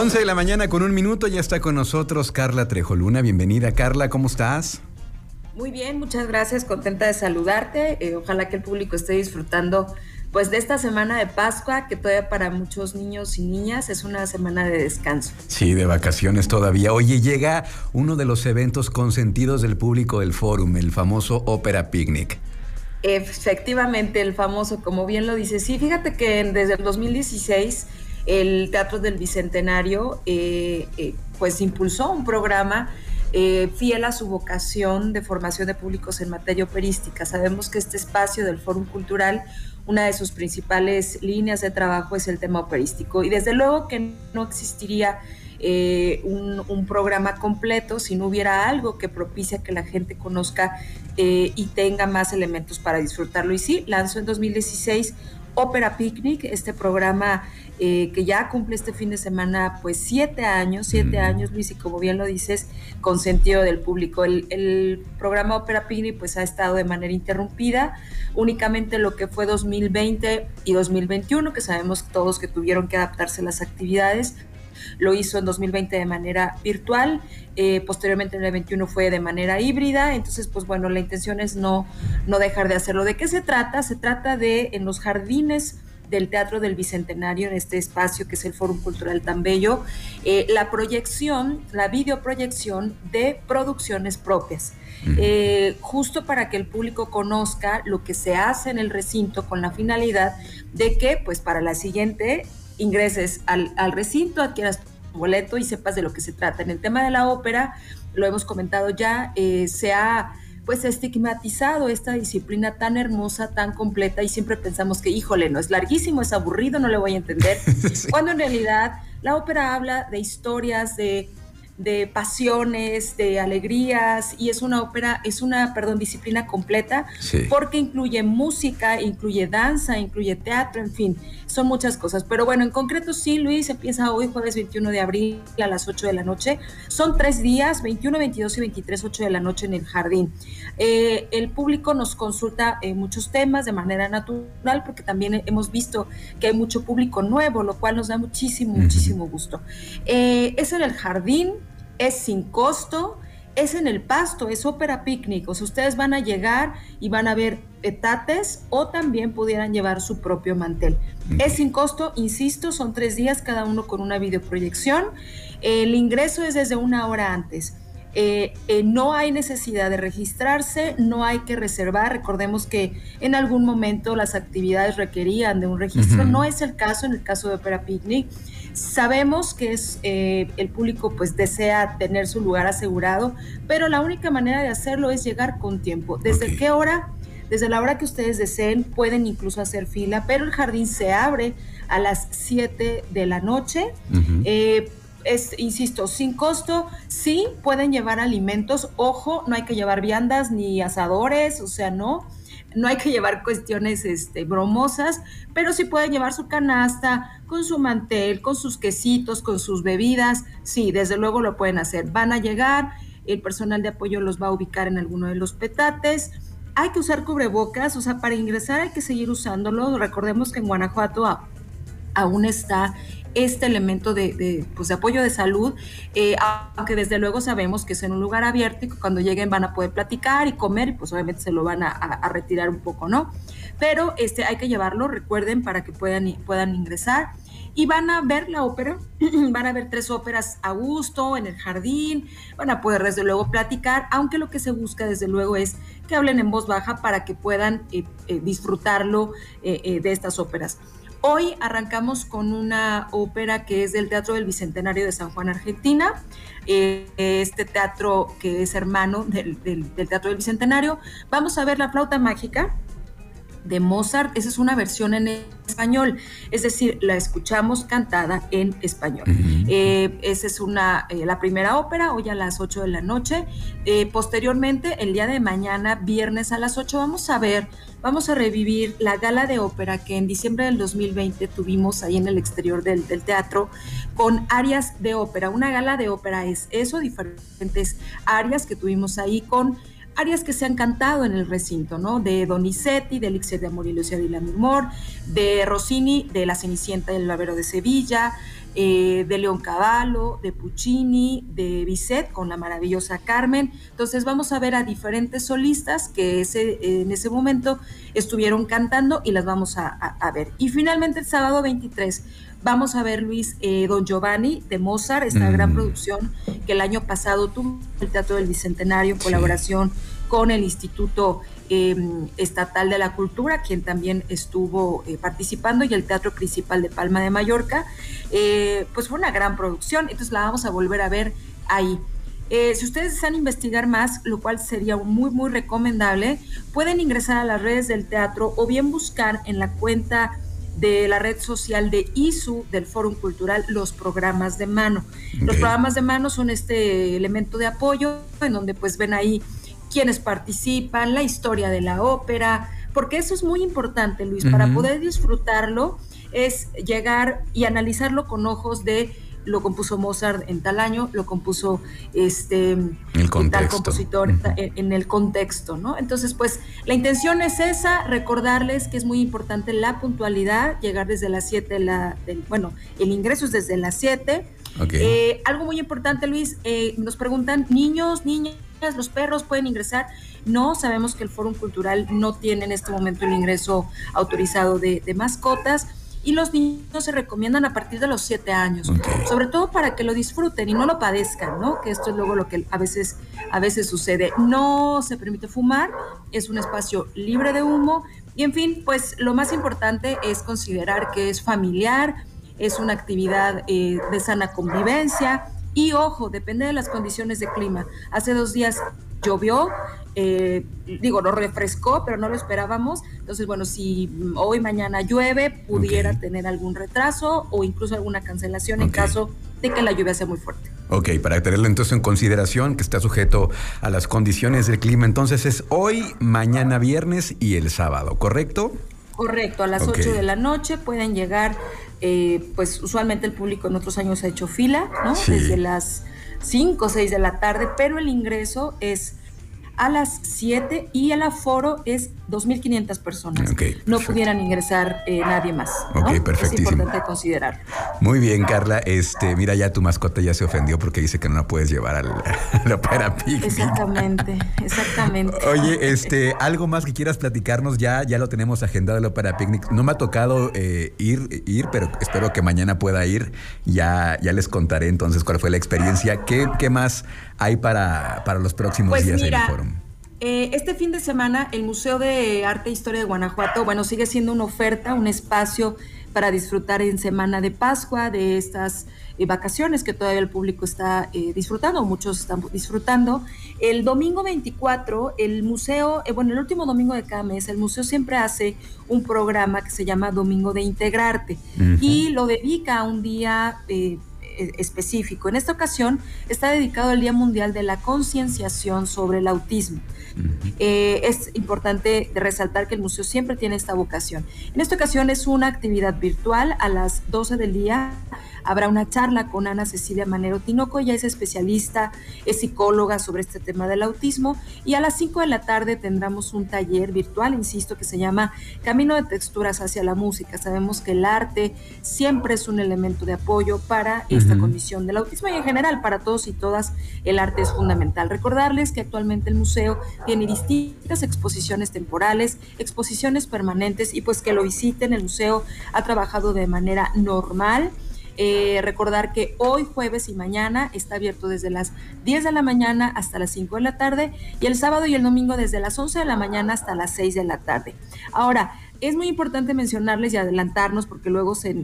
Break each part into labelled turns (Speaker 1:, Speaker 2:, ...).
Speaker 1: 11 de la mañana con un minuto, ya está con nosotros Carla Trejoluna. Bienvenida, Carla, ¿cómo estás?
Speaker 2: Muy bien, muchas gracias, contenta de saludarte. Eh, ojalá que el público esté disfrutando pues de esta semana de Pascua, que todavía para muchos niños y niñas es una semana de descanso.
Speaker 1: Sí, de vacaciones todavía. Oye, llega uno de los eventos consentidos del público del Fórum, el famoso Ópera Picnic.
Speaker 2: Efectivamente, el famoso, como bien lo dice. Sí, fíjate que desde el 2016 el Teatro del Bicentenario eh, eh, pues impulsó un programa eh, fiel a su vocación de formación de públicos en materia operística. Sabemos que este espacio del Fórum Cultural una de sus principales líneas de trabajo es el tema operístico. Y desde luego que no existiría un, programa completo si no hubiera algo que propicia que la gente conozca y tenga más elementos para disfrutarlo. Y sí, lanzó en 2016 Opera Picnic, este programa eh, que ya cumple este fin de semana, pues siete años, siete años, Luis, y como bien lo dices, con sentido del público. El, programa Opera Picnic pues ha estado de manera interrumpida, únicamente lo que fue 2020 y 2021, que sabemos todos que tuvieron que adaptarse las actividades, lo hizo en 2020 de manera virtual, eh, posteriormente en el 21 fue de manera híbrida, entonces pues bueno, la intención es no, no dejar de hacerlo. ¿De qué se trata? Se trata de en los jardines del Teatro del Bicentenario, en este espacio que es el Fórum Cultural tan bello, eh, la proyección, la videoproyección de producciones propias. Eh, justo para que el público conozca lo que se hace en el recinto con la finalidad de que, pues para la siguiente ingreses al, recinto, adquieras tu boleto y sepas de lo que se trata. En el tema de la ópera, lo hemos comentado ya, eh, se ha pues estigmatizado esta disciplina tan hermosa, tan completa y siempre pensamos que, híjole, no es larguísimo, es aburrido, no le voy a entender, cuando en realidad la ópera habla de historias, de de pasiones, de alegrías, y es una ópera, es una, perdón, disciplina completa, porque incluye música, incluye danza, incluye teatro, en fin, son muchas cosas. Pero bueno, en concreto sí, Luis, empieza hoy, jueves 21 de abril a las 8 de la noche. Son tres días, 21, 22 y 23, 8 de la noche en el jardín. Eh, el público nos consulta eh, muchos temas de manera natural, porque también hemos visto que hay mucho público nuevo, lo cual nos da muchísimo, muchísimo gusto. Eh, es en el jardín, es sin costo, es en el pasto, es ópera picnic. O sea, ustedes van a llegar y van a ver petates o también pudieran llevar su propio mantel. Es sin costo, insisto, son tres días cada uno con una videoproyección. El ingreso es desde una hora antes. Eh, eh, no hay necesidad de registrarse, no hay que reservar. Recordemos que en algún momento las actividades requerían de un registro. No es el caso en el caso de Opera Picnic. Sabemos que es eh, el público pues desea tener su lugar asegurado, pero la única manera de hacerlo es llegar con tiempo. ¿Desde qué hora? Desde la hora que ustedes deseen pueden incluso hacer fila, pero el jardín se abre a las 7 de la noche. Es, insisto, sin costo, sí pueden llevar alimentos, ojo, no hay que llevar viandas ni asadores, o sea, no no hay que llevar cuestiones este, bromosas, pero sí pueden llevar su canasta con su mantel, con sus quesitos, con sus bebidas. Sí, desde luego lo pueden hacer. Van a llegar, el personal de apoyo los va a ubicar en alguno de los petates. Hay que usar cubrebocas, o sea, para ingresar hay que seguir usándolo. Recordemos que en Guanajuato aún está este elemento de, pues, de apoyo de salud, eh, aunque desde luego sabemos que es en un lugar abierto y que cuando lleguen van a poder platicar y comer y pues obviamente se lo van a, retirar un poco, ¿no? Pero este, hay que llevarlo, recuerden, para que puedan, puedan ingresar y van a ver la ópera, van a ver tres óperas a gusto en el jardín, van a poder desde luego platicar, aunque lo que se busca desde luego es que hablen en voz baja para que puedan eh, eh, disfrutarlo de estas óperas. Hoy arrancamos con una ópera que es del Teatro del Bicentenario de San Juan, Argentina. Eh, este teatro que es hermano del, Teatro del Bicentenario. Vamos a ver la flauta mágica de Mozart. Esa es una versión en español, es decir, la escuchamos cantada en español. Eh, esa es una, eh, la primera ópera, hoy a las 8 de la noche. posteriormente, el día de mañana, viernes a las 8, vamos a ver vamos a revivir la gala de ópera que en diciembre del 2020 tuvimos ahí en el exterior del, teatro con áreas de ópera. Una gala de ópera es eso, diferentes áreas que tuvimos ahí con áreas que se han cantado en el recinto, ¿no? De Donizetti, de Elixir de Amor y Lucía de la de Rossini, de La Cenicienta del Lavero de Sevilla, eh, de León Cavallo, de Puccini, de Bizet con la maravillosa Carmen. Entonces vamos a ver a diferentes solistas que ese, en ese momento estuvieron cantando y las vamos a, ver. Y finalmente el sábado 23 vamos a ver Luis eh, Don Giovanni de Mozart, esta mm. gran producción que el año pasado tuvo el Teatro del Bicentenario en colaboración con el Instituto em, Estatal de la Cultura, quien también estuvo eh, participando, y el Teatro Principal de Palma de Mallorca. Eh, pues fue una gran producción, entonces la vamos a volver a ver ahí. Eh, si ustedes desean investigar más, lo cual sería muy, muy recomendable, pueden ingresar a las redes del teatro o bien buscar en la cuenta de la red social de ISU, del Fórum Cultural, los programas de mano. Los programas de mano son este elemento de apoyo en donde pues ven ahí quienes participan, la historia de la ópera, porque eso es muy importante, Luis, para poder disfrutarlo es llegar y analizarlo con ojos de lo compuso Mozart en tal año, lo compuso este tal compositor en, el contexto, ¿no? Entonces, pues la intención es esa, recordarles que es muy importante la puntualidad, llegar desde las 7, la, bueno, el ingreso es desde las 7. Eh, algo muy importante, Luis, eh, nos preguntan, niños, niñas, los perros pueden ingresar. No, sabemos que el Fórum Cultural no tiene en este momento el ingreso autorizado de, mascotas y los niños se recomiendan a partir de los siete años, sobre todo para que lo disfruten y no lo padezcan, ¿no? Que esto es luego lo que a veces, a veces sucede. No se permite fumar, es un espacio libre de humo y en fin, pues lo más importante es considerar que es familiar, es una actividad eh, de sana convivencia, y ojo, depende de las condiciones de clima. Hace dos días llovió, eh, digo, lo refrescó, pero no lo esperábamos. Entonces, bueno, si hoy, mañana llueve, pudiera tener algún retraso o incluso alguna cancelación en caso de que la lluvia sea muy fuerte.
Speaker 1: Ok, para tenerlo entonces en consideración, que está sujeto a las condiciones del clima, entonces es hoy, mañana viernes y el sábado, ¿correcto?
Speaker 2: Correcto, a las 8 de la noche pueden llegar eh, pues usualmente el público en otros años ha hecho fila, ¿no? Desde las 5 o 6 de la tarde, pero el ingreso es a las 7 y el aforo es 2.500 personas. no pudieran ingresar eh, nadie más. ¿no? Es importante considerar.
Speaker 1: Muy bien, Carla. Este, mira, ya tu mascota ya se ofendió porque dice que no la puedes llevar al, la Opera
Speaker 2: Exactamente, exactamente.
Speaker 1: Oye, este, algo más que quieras platicarnos ya, ya lo tenemos agendado el Opera Picnic. No me ha tocado eh, ir, ir, pero espero que mañana pueda ir. Ya, ya les contaré entonces cuál fue la experiencia. ¿Qué, qué más hay para, para los próximos
Speaker 2: pues
Speaker 1: días
Speaker 2: en el foro? Eh, este fin de semana el Museo de Arte e Historia de Guanajuato, bueno, sigue siendo una oferta, un espacio para disfrutar en Semana de Pascua de estas eh, vacaciones que todavía el público está eh, disfrutando, muchos están disfrutando. El domingo 24, el museo, bueno, el último domingo de cada mes, el museo siempre hace un programa que se llama Domingo de Integrarte y lo dedica a un día específico. En esta ocasión está dedicado al Día Mundial de la Concienciación sobre el Autismo. Eh, es importante resaltar que el museo siempre tiene esta vocación. En esta ocasión es una actividad virtual a las 12 del día habrá una charla con Ana Cecilia Manero Tinoco, ella es especialista, es psicóloga sobre este tema del autismo. Y a las 5 de la tarde tendremos un taller virtual, insisto, que se llama Camino de Texturas hacia la Música. Sabemos que el arte siempre es un elemento de apoyo para esta condición del autismo y en general para todos y todas el arte es fundamental. Recordarles que actualmente el museo tiene distintas exposiciones temporales, exposiciones permanentes y pues que lo visiten, el museo ha trabajado de manera normal eh, recordar que hoy, jueves y mañana está abierto desde las 10 de la mañana hasta las 5 de la tarde y el sábado y el domingo desde las 11 de la mañana hasta las 6 de la tarde. Ahora, es muy importante mencionarles y adelantarnos porque luego se,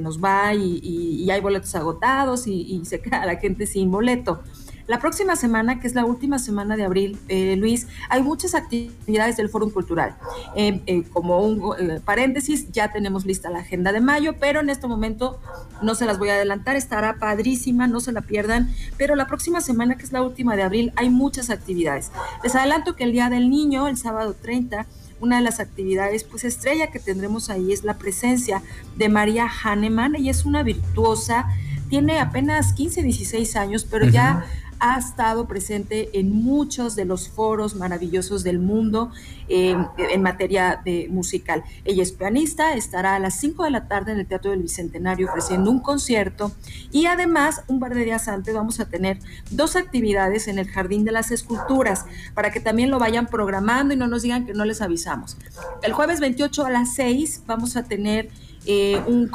Speaker 2: nos va y, hay boletos agotados y, y se queda la gente sin boleto. La próxima semana, que es la última semana de abril, eh, Luis, hay muchas actividades del Fórum Cultural. Eh, eh, como un paréntesis, ya tenemos lista la agenda de mayo, pero en este momento no se las voy a adelantar, estará padrísima, no se la pierdan. Pero la próxima semana, que es la última de abril, hay muchas actividades. Les adelanto que el Día del Niño, el sábado 30, una de las actividades pues estrella que tendremos ahí es la presencia de María Hahnemann. Ella es una virtuosa, tiene apenas 15, 16 años, pero ya ha estado presente en muchos de los foros maravillosos del mundo eh, en materia de musical. Ella es pianista, estará a las 5 de la tarde en el Teatro del Bicentenario ofreciendo un concierto y además un par de días antes vamos a tener dos actividades en el Jardín de las Esculturas para que también lo vayan programando y no nos digan que no les avisamos. El jueves 28 a las 6 vamos a tener eh, un,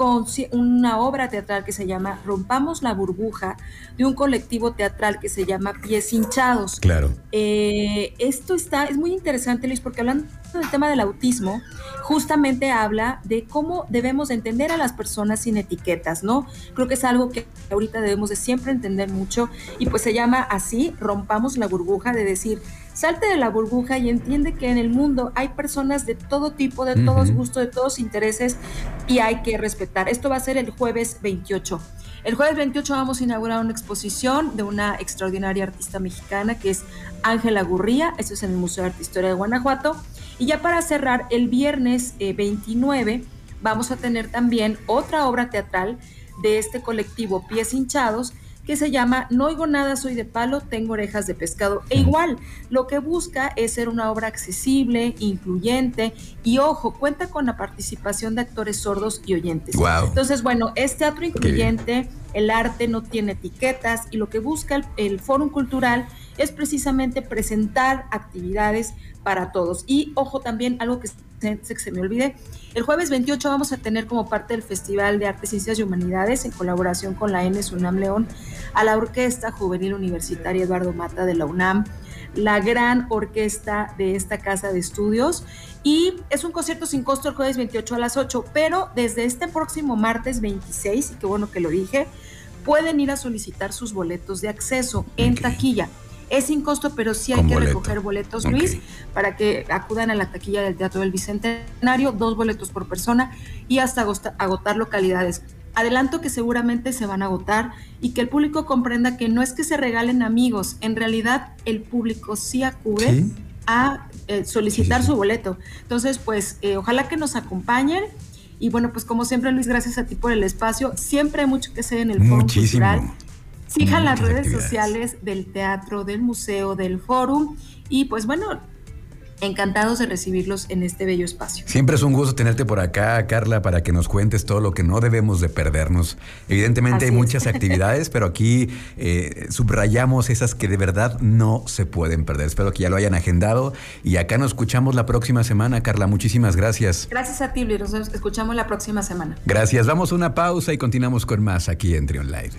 Speaker 2: una obra teatral que se llama Rompamos la burbuja, de un colectivo teatral que se llama Pies hinchados.
Speaker 1: Claro.
Speaker 2: Eh, esto está, es muy interesante, Luis, porque hablando del tema del autismo, justamente habla de cómo debemos entender a las personas sin etiquetas, ¿no? Creo que es algo que ahorita debemos de siempre entender mucho y pues se llama así, rompamos la burbuja, de decir, salte de la burbuja y entiende que en el mundo hay personas de todo tipo, de todos gustos, de todos intereses y hay que respetar. Esto va a ser el jueves 28. El jueves 28 vamos a inaugurar una exposición de una extraordinaria artista mexicana que es Ángela Gurría, esto es en el Museo de Arte e Historia de Guanajuato. Y ya para cerrar, el viernes 29 eh, vamos a tener también otra obra teatral de este colectivo Pies Hinchados que se llama No oigo nada, soy de palo, tengo orejas de pescado. E igual, lo que busca es ser una obra accesible, incluyente y ojo, cuenta con la participación de actores sordos y oyentes. Entonces, bueno, es teatro incluyente, el arte no tiene etiquetas y lo que busca el, el Fórum Cultural es precisamente presentar actividades para todos. Y ojo también, algo que se, se me olvide, el jueves 28 vamos a tener como parte del Festival de Artes, Ciencias y Humanidades, en colaboración con la ENES UNAM León, a la Orquesta Juvenil Universitaria Eduardo Mata de la UNAM, la gran orquesta de esta casa de estudios. Y es un concierto sin costo el jueves 28 a las 8, pero desde este próximo martes 26, y qué bueno que lo dije, pueden ir a solicitar sus boletos de acceso en taquilla. Es sin costo, pero sí hay que recoger boletos, Luis, para que acudan a la taquilla del Teatro del Bicentenario, dos boletos por persona y hasta agotar localidades. Adelanto que seguramente se van a agotar y que el público comprenda que no es que se regalen amigos, en realidad el público sí acude a eh, solicitar su boleto. Entonces, pues eh, ojalá que nos acompañen. Y bueno, pues como siempre, Luis, gracias a ti por el espacio. Siempre hay mucho que hacer en el Foro Cultural. Sigan las redes sociales del teatro, del museo, del fórum y pues bueno, encantados de recibirlos en este bello espacio.
Speaker 1: Siempre es un gusto tenerte por acá, Carla, para que nos cuentes todo lo que no debemos de perdernos. Evidentemente hay muchas actividades, pero aquí eh, subrayamos esas que de verdad no se pueden perder. Espero que ya lo hayan agendado y acá nos escuchamos la próxima semana, Carla. Muchísimas gracias.
Speaker 2: Gracias a ti, Luis. Nos escuchamos la próxima semana.
Speaker 1: Gracias. Vamos a una pausa y continuamos con más aquí en Trion Live.